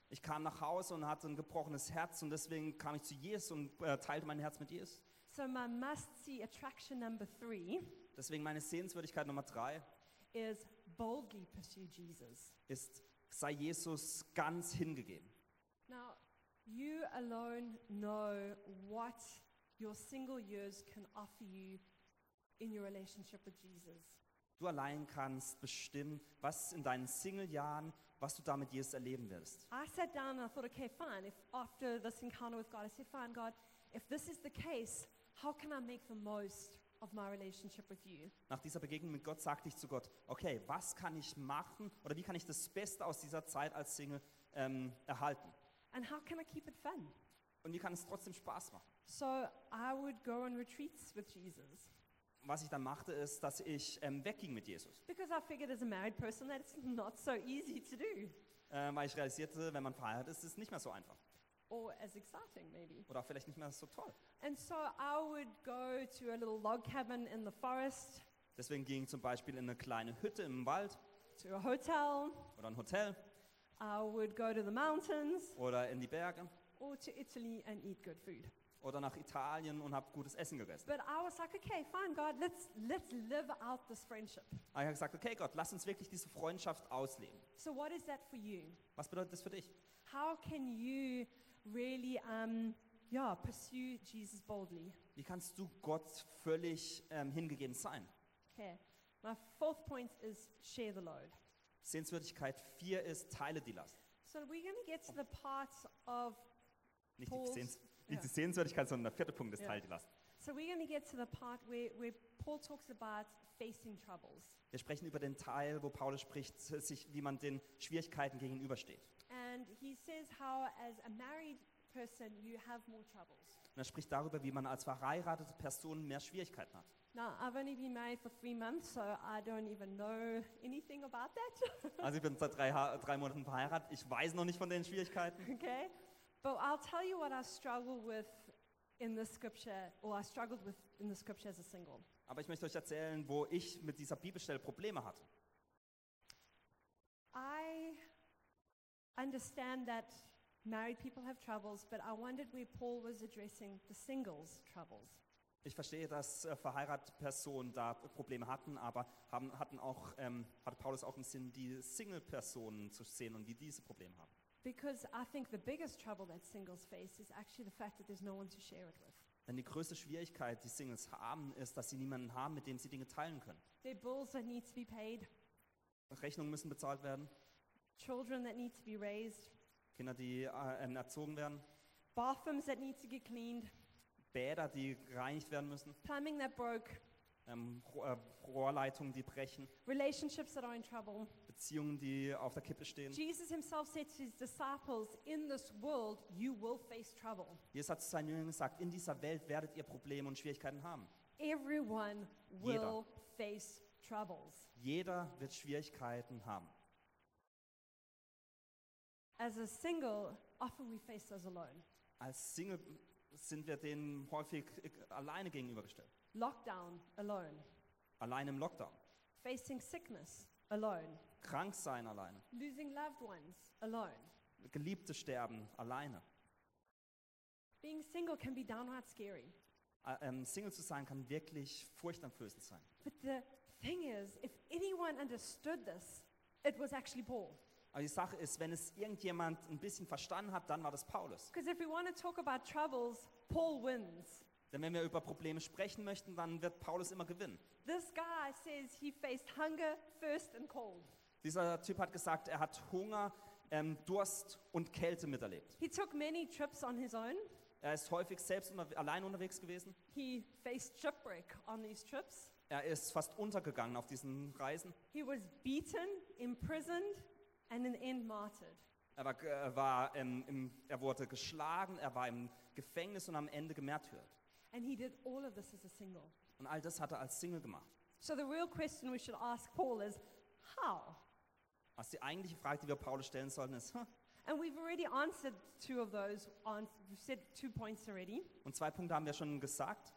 Ich kam nach Hause und hatte ein gebrochenes Herz und deswegen kam ich zu Jesus und äh, teilte mein Herz mit Jesus. So my must-see attraction number three Deswegen meine Sehenswürdigkeit Nummer drei is boldly pursue Jesus. ist, sei Jesus ganz hingegeben. Now, you alone know what your single years can offer you in your relationship with Jesus. Du allein kannst bestimmen, was in deinen Single-Jahren, was du damit Jesus erleben wirst. I sat down and I thought, okay, fine. If after this encounter with God, I said, fine, God, if this is the case, how can I make the most of my relationship with you? Nach dieser Begegnung mit Gott sagte ich zu Gott, okay, was kann ich machen oder wie kann ich das Beste aus dieser Zeit als Single ähm, erhalten? And how can I keep it fun? Und wie kann es trotzdem Spaß machen? So I would go on retreats with Jesus Was ich dann machte, ist, dass ich ähm, wegging mit Jesus. because I figured as a married person that it's not so easy to do Äh, weil ich realisierte, wenn man verheiratet ist, ist es nicht mehr so einfach. or as exciting, maybe. Oder auch vielleicht nicht mehr so toll. And so I would go to a little log cabin in the forest, Deswegen ging ich zum Beispiel in eine kleine Hütte im Wald to a hotel. oder ein Hotel I would go to the mountains oder in die Berge or to Italy and eat good food. Oder nach Italien und habe gutes Essen gegessen. But I was like, okay, fine, God, let's let's live out this friendship. Aber ich habe gesagt, okay Gott, lass uns wirklich diese Freundschaft ausleben. So what is that for you? Was bedeutet das für dich? How can you really, um, yeah, pursue Jesus boldly? Wie kannst du Gott völlig ähm, hingegeben sein? Okay. My fourth point is share the load. Sehenswürdigkeit 4 ist, teile die Last. So we're going to get to the part of Nicht die, Sehens ja. nicht die Sehenswürdigkeit, sondern der vierte Punkt ist, Last. so we're going to get to the part where, where Paul talks about facing troubles. Wir sprechen über den Teil, wo Paulus spricht, sich, wie man den Schwierigkeiten gegenübersteht. And he says how as a married person you have more troubles. Und er spricht darüber, wie man als verheiratete Person mehr Schwierigkeiten hat. Now, I've only been married for three months, so I don't even know anything about that. Also ich bin seit drei, Ha- drei Monaten verheiratet. Ich weiß noch nicht von den Schwierigkeiten. okay? But I'll tell you what I struggle with in the scripture, or I struggled with in the scripture as a single. Aber ich möchte euch erzählen, wo ich mit dieser Bibelstelle Probleme hatte. I understand that married people have troubles, but I wondered where Paul was addressing the singles' troubles. Ich verstehe, dass äh, verheiratete Personen da Probleme hatten, aber haben, hatten auch, ähm, hatte Paulus auch im Sinn, die Single-Personen zu sehen und wie diese Probleme haben. Because I think the biggest trouble that singles face is actually the fact that there's no one to share it with. Denn die größte Schwierigkeit, die Singles haben, ist, dass sie niemanden haben, mit dem sie Dinge teilen können. There are bills that need to be paid, Rechnungen müssen bezahlt werden, children that need to be raised, Kinder, die äh, ähm, erzogen werden, bathrooms that need to get cleaned, Bäder, die gereinigt werden müssen, plumbing that broke, ähm, Ro- äh, Rohrleitungen, die brechen, relationships that are in trouble. Beziehungen, die auf der Kippe stehen. Jesus himself said to his disciples, In this world you will face trouble. Jesus hat zu seinen Jüngern gesagt, in dieser Welt werdet ihr Probleme und Schwierigkeiten haben. Everyone will Jeder. face troubles. Jeder wird Schwierigkeiten haben. As a single, often we face those alone. Als Single sind wir denen häufig alleine gegenübergestellt. Lockdown, alone. Allein im Lockdown. Facing sickness, alone. Krank sein alleine. Losing loved ones, alone. Geliebte sterben alleine. Being single can be downright scary. Äh, ähm, Single zu sein kann wirklich furchteinflößend sein. But the thing is, if anyone understood this, it was actually Paul. Aber die Sache ist, wenn es irgendjemand ein bisschen verstanden hat, dann war das Paulus. Because if we want to talk about troubles, Paul wins. Denn wenn wir über Probleme sprechen möchten, dann wird Paulus immer gewinnen. This guy says he faced hunger, thirst, and cold. Dieser Typ hat gesagt, er hat Hunger, ähm, Durst und Kälte miterlebt. He took many trips on his own. Er ist häufig selbst unter allein unterwegs gewesen. He faced shipwreck on these trips. Er ist fast untergegangen auf diesen Reisen. He was beaten, imprisoned, and in the end martyred. Er, war, er, war, ähm, im, er wurde geschlagen, er war im Gefängnis und am Ende gemärtyrt. And he did all of this as a single. Und all das hat er als Single gemacht. So the real question we should ask Paul is how? Also die eigentliche Frage, die wir Paulus stellen sollten, ist, And we've already answered two of those. On, we've said two points already. und zwei Punkte haben wir schon gesagt.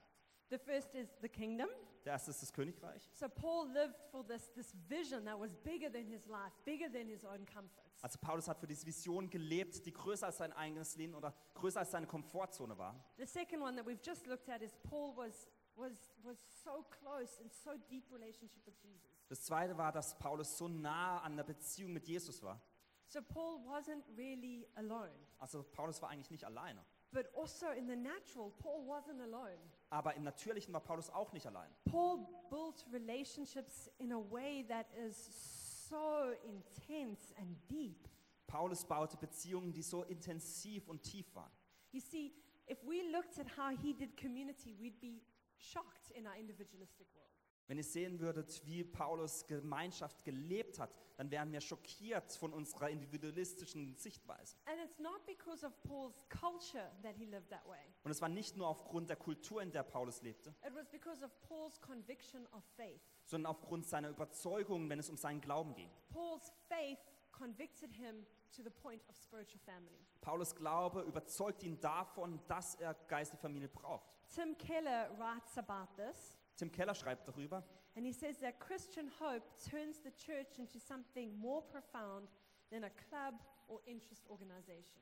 The first is the kingdom. Der erste ist das Königreich. So Paul lived for this, this vision that was bigger than his life, bigger than his own comforts. Also Paulus hat für diese Vision gelebt, die größer als sein eigenes Leben oder größer als seine Komfortzone war. The second one that we've just looked at is Paul was, was, was so close and so deep relationship with Jesus. Das zweite war, dass Paulus so nah an der Beziehung mit Jesus war. So Paul wasn't really alone. Also Paulus war eigentlich nicht alleine. But also in the natural, Paul wasn't alone. Aber im Natürlichen war Paulus auch nicht allein. Paul built relationships in a way that is so intense and deep. Paulus baute Beziehungen, die so intensiv und tief waren. You see, if we looked at how he did community, we'd be shocked in our individualistic world. Wenn ihr sehen würdet, wie Paulus Gemeinschaft gelebt hat, dann wären wir schockiert von unserer individualistischen Sichtweise. And it's not because of Paul's culture that he lived that way. Und es war nicht nur aufgrund der Kultur, in der Paulus lebte, It was because of Paul's conviction of faith. sondern aufgrund seiner Überzeugung, wenn es um seinen Glauben ging. Paul's faith convicted him to the point of spiritual family. Paulus Glaube überzeugt ihn davon, dass er geistliche Familie braucht. Tim Keller writes about this, Tim Keller schreibt darüber, and he says that Christian hope turns the church into something more profound than a club or interest organization.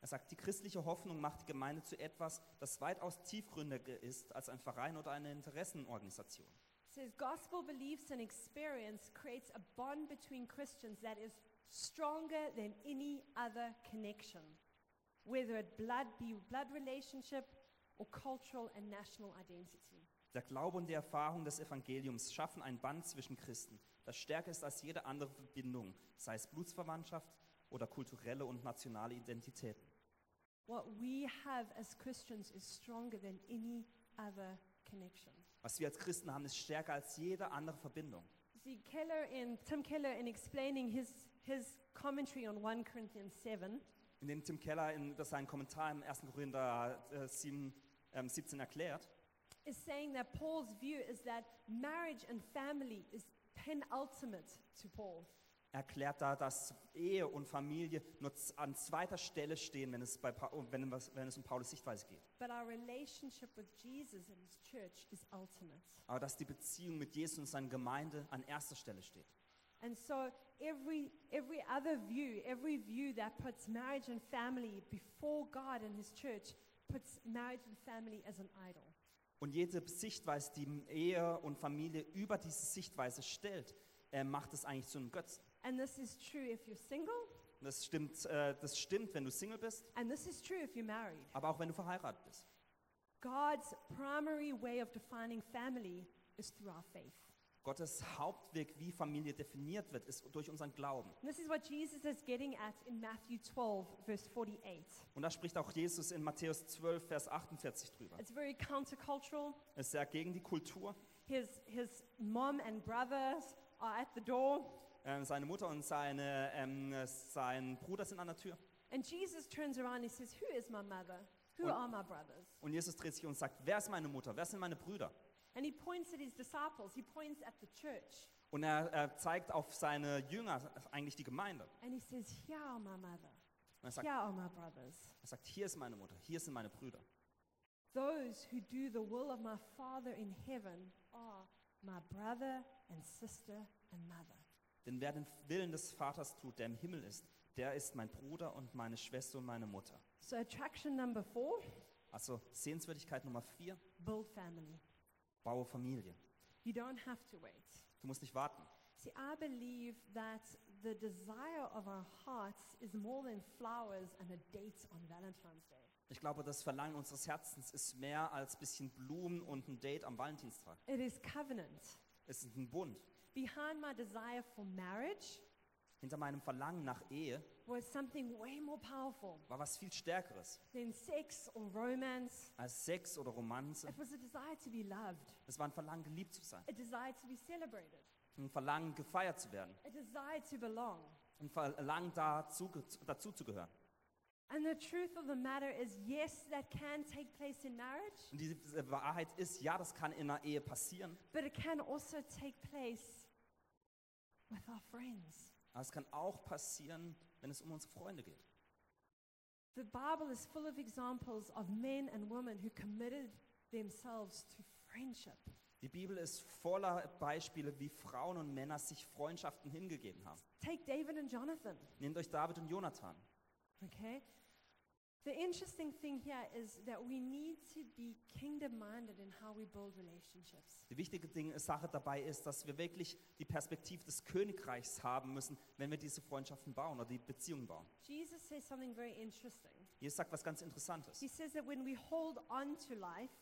er sagt, die christliche Hoffnung macht die Gemeinde zu etwas, das weitaus tiefgründiger ist als ein Verein oder eine Interessenorganisation. It says gospel beliefs and experience creates a bond between Christians that is stronger than any other connection, whether it blood be blood relationship or cultural and national identity. Der Glaube und die Erfahrung des Evangeliums schaffen ein Band zwischen Christen, das stärker ist als jede andere Verbindung, sei es Blutsverwandtschaft oder kulturelle und nationale Identitäten. What we have as Christians is stronger than any other connection. Was wir als Christen haben, ist stärker als jede andere Verbindung. See, Keller in Tim Keller in explaining his his commentary on 1 Corinthians 7, In dem Tim Keller in das seinen Kommentar im 1. Korinther äh, 7, ähm, 17 erklärt, is saying that Paul's view is that marriage and family is penultimate to Paul. erklärt da, dass Ehe und Familie nur an zweiter Stelle stehen, wenn es, bei, wenn, wenn es um Paulus Sichtweise geht. But our relationship with Jesus and his church is ultimate. Aber dass die Beziehung mit Jesus und seiner Gemeinde an erster Stelle steht. And so every every other view, every view that puts marriage and family before God and his church puts marriage and family as an idol. Und jede Sichtweise, die Ehe und Familie über diese Sichtweise stellt, äh, macht es eigentlich zu einem Götzen. And this is true if you're single, Das stimmt, äh, das stimmt, wenn du Single bist, and this is true if you're married. aber auch wenn du verheiratet bist. God's primary way of defining family is through our faith. Gottes Hauptweg, wie Familie definiert wird, ist durch unseren Glauben. This is what Jesus is getting at in Matthew 12, verse 48. Und da spricht auch Jesus in Matthäus 12, Vers 48 drüber. It's very countercultural. Es ist sehr gegen die Kultur. His, his mom and brothers are at the door, Ähm, seine Mutter und seine, ähm, sein Bruder sind an der Tür. and Jesus turns around and says, Who is my mother? Who Und- are my brothers? Und Jesus dreht sich um und sagt, wer ist meine Mutter? Wer sind meine Brüder? And he points at his disciples, he points at the church, Und er, er zeigt auf seine Jünger, eigentlich die Gemeinde. and he says, Here are my mother, Und er sagt, here are my brothers. er sagt, hier ist meine Mutter, hier sind meine Brüder. Those who do the will of my Father in heaven are my brother and sister and mother. Denn wer den Willen des Vaters tut, der im Himmel ist, der ist mein Bruder und meine Schwester und meine Mutter. So, attraction number four Also Sehenswürdigkeit Nummer vier, build family. Baue Familie. You don't have to wait. Du musst nicht warten. See, I believe that the desire of our hearts is more than flowers and a date on Valentine's Day. Ich glaube, das Verlangen unseres Herzens ist mehr als bisschen Blumen und ein Date am Valentinstag. It is covenant. Es ist ein Bund. Behind my desire for marriage Hinter meinem Verlangen nach Ehe was something way more powerful war was viel Stärkeres than sex or romance. als Sex oder Romanze. It was a desire to be loved, Es war ein Verlangen, geliebt zu sein. a desire to be celebrated, Ein Verlangen, gefeiert zu werden. a desire to belong. Ein Verlangen, dazu, dazu zu gehören. And the truth of the matter is, yes, that can take place in marriage, Und diese Wahrheit ist, ja, das kann in einer Ehe passieren, but it can also take place with our friends. Aber es kann auch passieren, wenn es um unsere Freunde geht. The Bible is full of examples of men and women who committed themselves to friendship. Die Bibel ist voller Beispiele, wie Frauen und Männer sich Freundschaften hingegeben haben. Take David and Jonathan, Nehmt euch David und Jonathan. okay? The interesting thing here is that we need to be kingdom minded in how we build relationships. Die wichtige Ding, Sache dabei ist, dass wir wirklich die Perspektive des Königreichs haben müssen, wenn wir diese Freundschaften bauen oder die Beziehungen bauen. Jesus says something very interesting. Jesus sagt was ganz Interessantes. He says that when we hold on to life,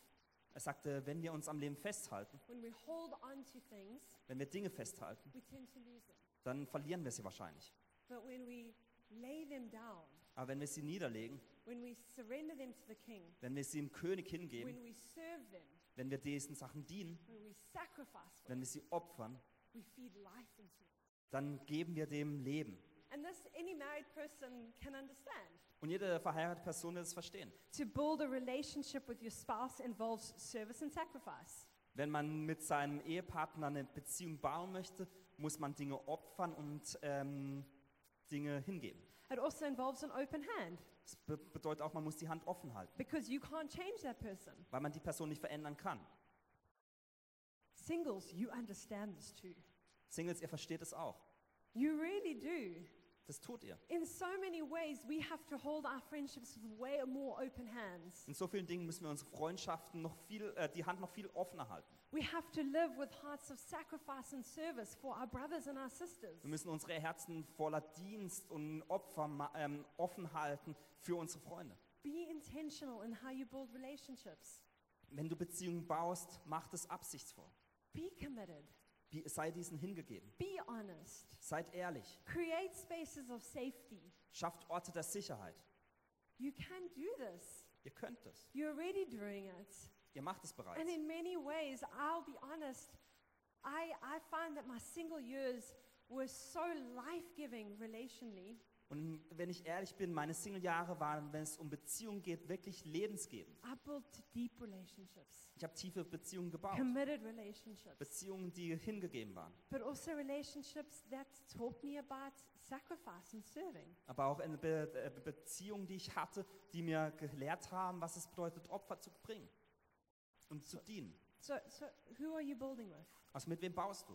Er sagte, wenn wir uns am Leben festhalten, when we hold on to things, wenn wir Dinge festhalten, we tend to lose them. dann verlieren wir sie wahrscheinlich. But when we lay them down, Aber wenn wir sie niederlegen, when we surrender them to the King, wenn wir sie dem König hingeben, wenn wir diesen Sachen dienen, wenn wir sie opfern, we feed life into it. dann geben wir dem Leben. And this any married person can understand. Und jede verheiratete Person wird es verstehen. To build a relationship with your spouse involves service and sacrifice. Wenn man mit seinem Ehepartner eine Beziehung bauen möchte, muss man Dinge opfern und ähm, Dinge hingeben. It also involves an open hand Das be bedeutet auch, man muss die Hand offen halten, because you can't change that person. weil man die Person nicht verändern kann. Singles, you understand this too. Singles, ihr versteht es auch. You really do. Das tut ihr. In so many ways, we have to hold our friendships with way more open hands. In so vielen Dingen müssen wir unsere Freundschaften noch viel, äh, die Hand noch viel offener halten. We have to live with hearts of sacrifice and service for our brothers and our sisters. Wir müssen unsere Herzen voller Dienst und Opfer ähm, offen halten für unsere Freunde. Be intentional in how you build relationships. Wenn du Beziehungen baust, mach das absichtsvoll. Be committed. Sei diesen hingegeben. Be honest. Seid ehrlich. Create spaces of safety. Schafft Orte der Sicherheit. You can do this. Ihr könnt es. You're already doing it. Ihr macht es bereits. And in many ways, I'll be honest, I, I find that my single years were so life giving relationally Und wenn ich ehrlich bin, meine Single-Jahre waren, wenn es um Beziehungen geht, wirklich lebensgebend. I built deep relationships, Ich habe tiefe Beziehungen gebaut. committed relationships, Beziehungen, die hingegeben waren. but also relationships that taught me about sacrifice and serving. Aber auch eine Be äh, Beziehung, die ich hatte, die mir gelehrt haben, was es bedeutet, Opfer zu bringen und zu dienen. So, so who are you building with? Also mit wem baust du?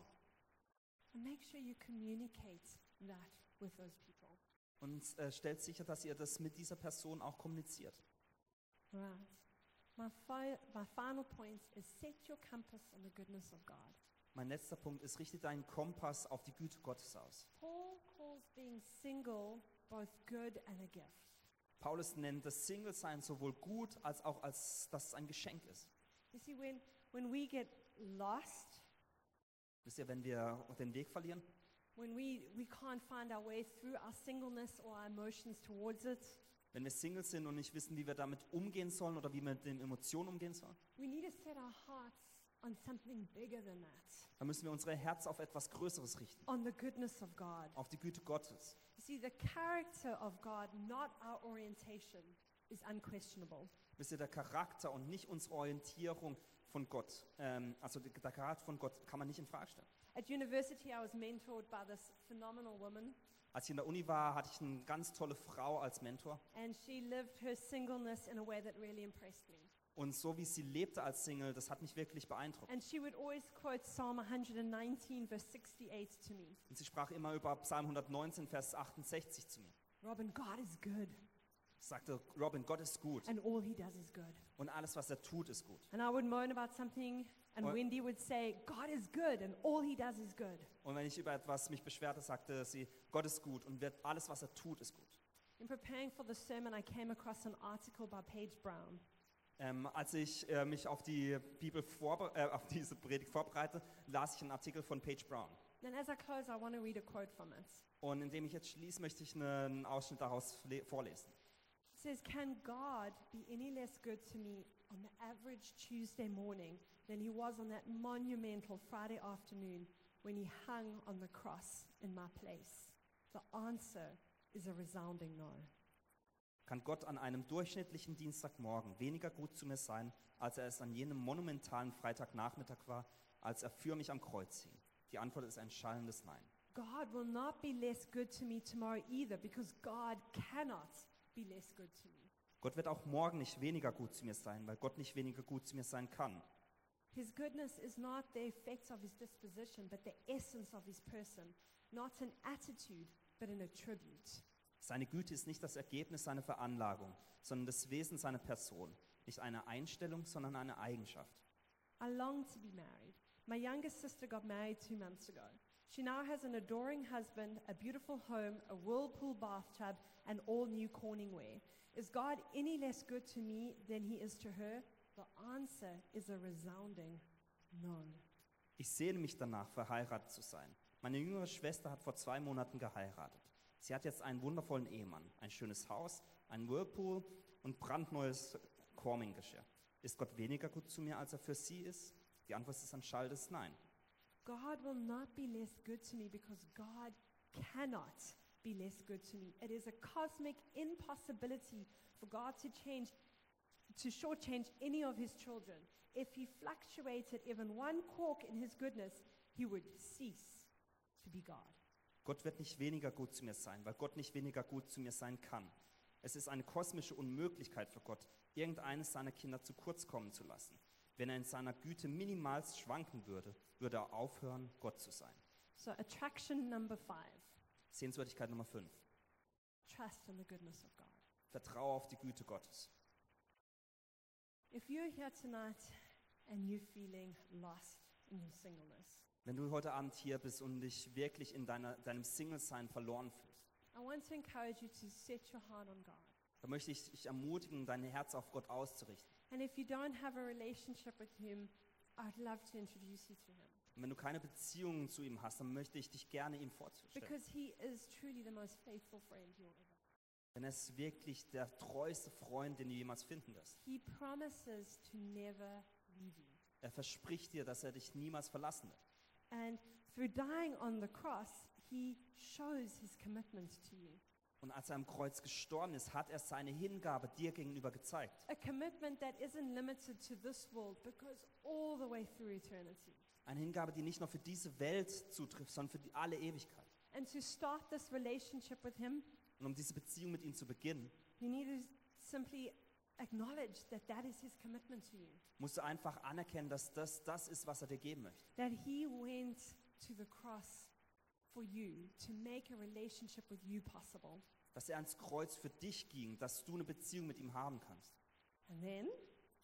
And make sure you communicate that with those people. Und äh, stellt sicher, dass ihr das mit dieser Person auch kommuniziert. Right. My, fi- my final point is set your compass on the goodness of God. Mein letzter Punkt ist, richte deinen Kompass auf die Güte Gottes aus. Paul calls being single both good and a gift. Paulus nennt das Single-Sein sowohl gut als auch als dass es ein Geschenk ist. You see, when, when we get lost, Wisst ihr, wenn wir den Weg verlieren, when we, we can't find our way through our singleness or our emotions towards it, wenn wir Single sind und nicht wissen, wie wir damit umgehen sollen oder wie wir mit den Emotionen umgehen sollen, we need to set our hearts on something bigger than that, dann müssen wir unsere Herz auf etwas Größeres richten, on the goodness of God. auf die Güte Gottes. You see, the character of God, not our orientation, is unquestionable. Wisst ihr, der Charakter und nicht unsere Orientierung von Gott, ähm, also der Charakter von Gott kann man nicht in Frage stellen. At university, I was mentored by this phenomenal woman, Als ich in der Uni war, hatte ich eine ganz tolle Frau als Mentor. and she lived her singleness in a way that really impressed me. Und so wie sie lebte als Single, das hat mich wirklich beeindruckt. And she would always quote Psalm 119, verse 68 to me. Und sie sprach immer über Psalm 119, Vers 68 zu mir. Robin, God is good, sagte, Robin, Gott ist gut and all he does is good. und alles, was er tut, ist gut. And I would moan about something, and Wendy would say, God is good, and all he does is good. Und wenn ich über etwas mich beschwerte, sagte sie, Gott ist gut und wird, alles, was er tut, ist gut. In preparing for the sermon, I came across an article by Paige Brown. Ähm, als ich äh, mich auf die Bibel vorbe äh, auf diese Predigt vorbereite, las ich einen Artikel von Paige Brown. And as I close, I want to read a quote from it. Und indem ich jetzt schließe, möchte ich einen Ausschnitt daraus le- vorlesen. Says, Can God be any less good to me on the average Tuesday morning than he was on that monumental Friday afternoon when he hung on the cross in my place? The answer is a resounding no. Kann Gott an einem durchschnittlichen Dienstagmorgen weniger gut zu mir sein, als er es an jenem monumentalen Freitagnachmittag war, als er für mich am Kreuz hing? Die Antwort ist ein schallendes Nein. God will not be less good to me tomorrow either because God cannot be less good to me. Gott wird auch morgen nicht weniger gut zu mir sein, weil Gott nicht weniger gut zu mir sein kann. His goodness is not the effects of his disposition, but the essence of his person, not an attitude, but an attribute. Seine Güte ist nicht das Ergebnis seiner Veranlagung, sondern das Wesen seiner Person. Nicht eine Einstellung, sondern eine Eigenschaft. I long to be married. My youngest sister got married two months ago. She now has an adoring husband, a beautiful home, a whirlpool bathtub, and all new Corningware. Is God any less good to me than he is to her? The answer is a resounding no. Ich sehne mich danach, verheiratet zu sein. Meine jüngere Schwester hat vor zwei Monaten geheiratet. Sie hat jetzt einen wundervollen Ehemann, ein schönes Haus, einen Whirlpool und brandneues Corming-Geschirr. Ist Gott weniger gut zu mir, als er für sie ist? Die Antwort ist ein schallendes Nein. God will not be less good to me because God cannot be less good to me. It is a cosmic impossibility for God to change, to shortchange any of his children. If he fluctuated even one cork in his goodness, he would cease to be God. Gott wird nicht weniger gut zu mir sein, weil Gott nicht weniger gut zu mir sein kann. Es ist eine kosmische Unmöglichkeit für Gott, irgendeines seiner Kinder zu kurz kommen zu lassen. Wenn er in seiner Güte minimalst schwanken würde, würde er aufhören, Gott zu sein. So, attraction number five Sehenswürdigkeit Nummer 5. trust in the goodness of God. Vertraue auf die Güte Gottes. If you're here tonight and you're feeling lost in your singleness, Wenn du heute Abend hier bist und dich wirklich in deiner, deinem Single-Sein verloren fühlst, I want to encourage you to set your heart on God. dann möchte ich dich ermutigen, dein Herz auf Gott auszurichten. And if you don't have a relationship with Him, I'd love to introduce you to Him. Und wenn du keine Beziehung zu ihm hast, dann möchte ich dich gerne ihm vorzustellen. Because He is truly the most faithful friend you'll ever have. Denn er ist wirklich der treueste Freund, den du jemals finden wirst. He promises to never leave you. Er verspricht dir, dass er dich niemals verlassen wird. And through dying on the cross, He shows His commitment to you. Und als er am Kreuz gestorben ist, hat er seine Hingabe dir gegenüber gezeigt. A commitment that isn't limited to this world, but goes all the way through eternity. Eine Hingabe, die nicht nur für diese Welt zutrifft, sondern für die, alle Ewigkeit. And to start this relationship with Him, Und um diese Beziehung mit ihm zu beginnen, you need to simply acknowledge that that is His commitment to you. musst du einfach anerkennen, dass das das ist, was er dir geben möchte. That He went to the cross for you to make a relationship with you possible. Dass er ans Kreuz für dich ging, dass du eine Beziehung mit ihm haben kannst. And then,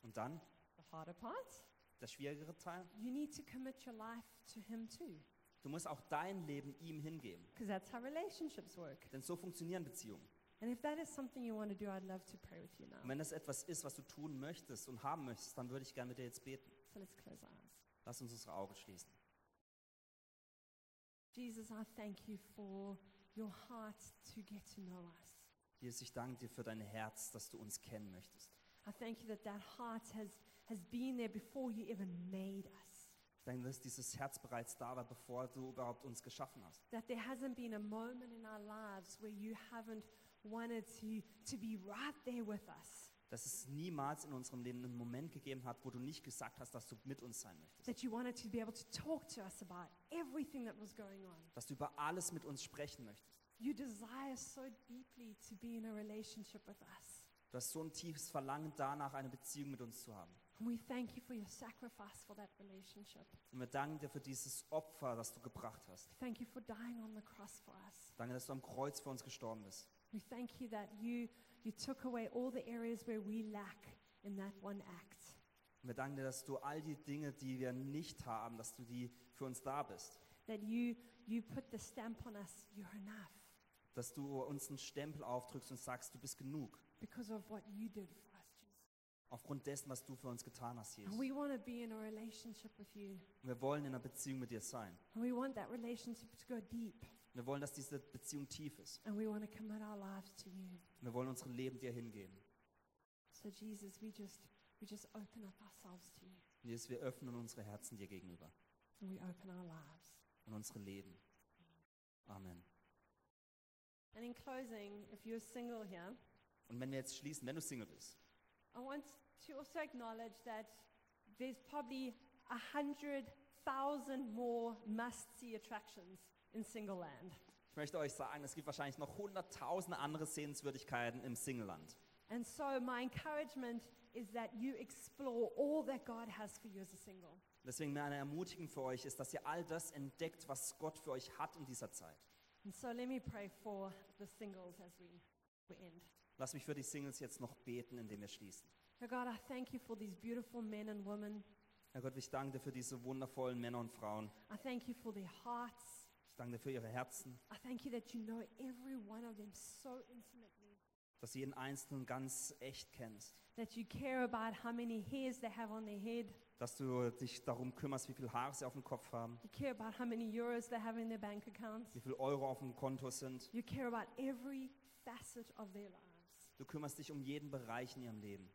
Und dann, the harder part, der schwierigere Teil, you need to commit your life to Him too. du musst auch dein Leben ihm hingeben. Because that's how relationships work. Denn so funktionieren Beziehungen. And if that is something you want to do, I'd love to pray with you now. Und wenn das etwas ist, was du tun möchtest und haben möchtest, dann würde ich gerne mit dir jetzt beten. So let's close our eyes. Lass uns unsere Augen schließen. Jesus, I thank you for your heart to get to know us. Jesus, ich danke dir für dein Herz, dass du uns kennen möchtest. I thank you that that heart has, has been there before you even made us. Ich danke, dass dieses Herz bereits da war, bevor du überhaupt uns geschaffen hast. That there hasn't been a moment in our lives where you haven't wanted to, to be right there with us. Dass es niemals in unserem Leben einen Moment gegeben hat, wo du nicht gesagt hast, dass du mit uns sein möchtest. That you wanted to be able to talk to us about everything that was going on. Dass du über alles mit uns sprechen möchtest. You desire so deeply to be in a relationship with us. Du hast so ein tiefes Verlangen danach, eine Beziehung mit uns zu haben. And we thank you for your sacrifice for that relationship. Und wir danken dir für dieses Opfer, das du gebracht hast. Thank you for dying on the cross for us. Danke, dass du am Kreuz für uns gestorben bist. We thank you that you, you took away all the areas where we lack in that one act. Und wir danken dir, dass du all die Dinge, die wir nicht haben, dass du die für uns da bist. That you, you put the stamp on us, you're enough, Dass du uns einen Stempel aufdrückst und sagst, du bist genug. because of what you did for us, Jesus. Aufgrund dessen, was du für uns getan hast, Jesus. And we want to be in a relationship with you. Wir wollen in einer Beziehung mit dir sein. And we want that relationship to go deep. Wir wollen, dass diese Beziehung tief ist. And we want to commit our lives to you. Wir wollen unsere Leben dir hingeben. So, Jesus, we just, we just open up ourselves to you. Jesus, wir öffnen unsere Herzen dir gegenüber And we open our lives. und unsere Leben. Amen. And in closing, if you're single here, Und wenn wir jetzt schließen, wenn du Single bist, I want to also acknowledge that there's probably a hundred thousand more must-see attractions in single land. ich möchte euch sagen, es gibt wahrscheinlich noch hunderttausende andere Sehenswürdigkeiten im Singleland. And so my encouragement is that you explore all that God has for you as a single. Deswegen meine Ermutigung für euch ist, dass ihr all das entdeckt, was Gott für euch hat in dieser Zeit. And so let me pray for the singles as we, we end. Lass mich für die Singles jetzt noch beten, indem wir schließen. Oh God, I thank you for these beautiful men and women. Herr Gott, ich danke dir für diese wundervollen Männer und Frauen. I thank you for their hearts. Ich danke dir für ihre Herzen, I thank you that you know every one of them so intimately. dass du jeden Einzelnen ganz echt kennst. That you care about how many hairs they have on their head. Dass du dich darum kümmerst, wie viel Haare sie auf dem Kopf haben, You care about how many euros they have in their bank accounts. wie viel Euro auf dem Konto sind. You care about every facet of their lives. Du kümmerst dich um jeden Bereich in ihrem Leben.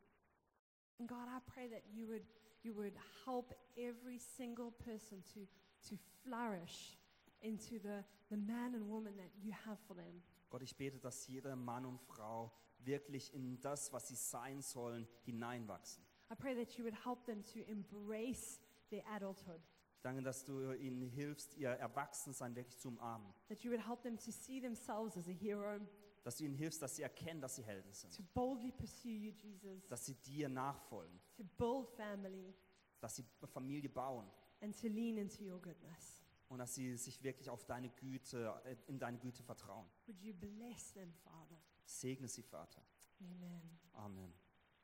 And God, I pray that you would, you would help every single person to, to flourish into the, the man and woman that you have for them. Gott, ich bete, dass jeder Mann und Frau wirklich in das, was sie sein sollen, hineinwachsen. I pray that you would help them to embrace their adulthood, danke, dass du ihnen hilfst, ihr Erwachsensein wirklich zu umarmen. that you would help them to see themselves as a hero, Dass du ihnen hilfst, dass sie erkennen, dass sie Helden sind. to boldly pursue you, Jesus, Dass sie dir nachfolgen. to build family, Dass sie Familie bauen. and to lean into your goodness. Und dass sie sich wirklich auf deine Güte, äh, in deine Güte vertrauen. Would you bless them, Father? Segne sie, Vater. Amen. Amen.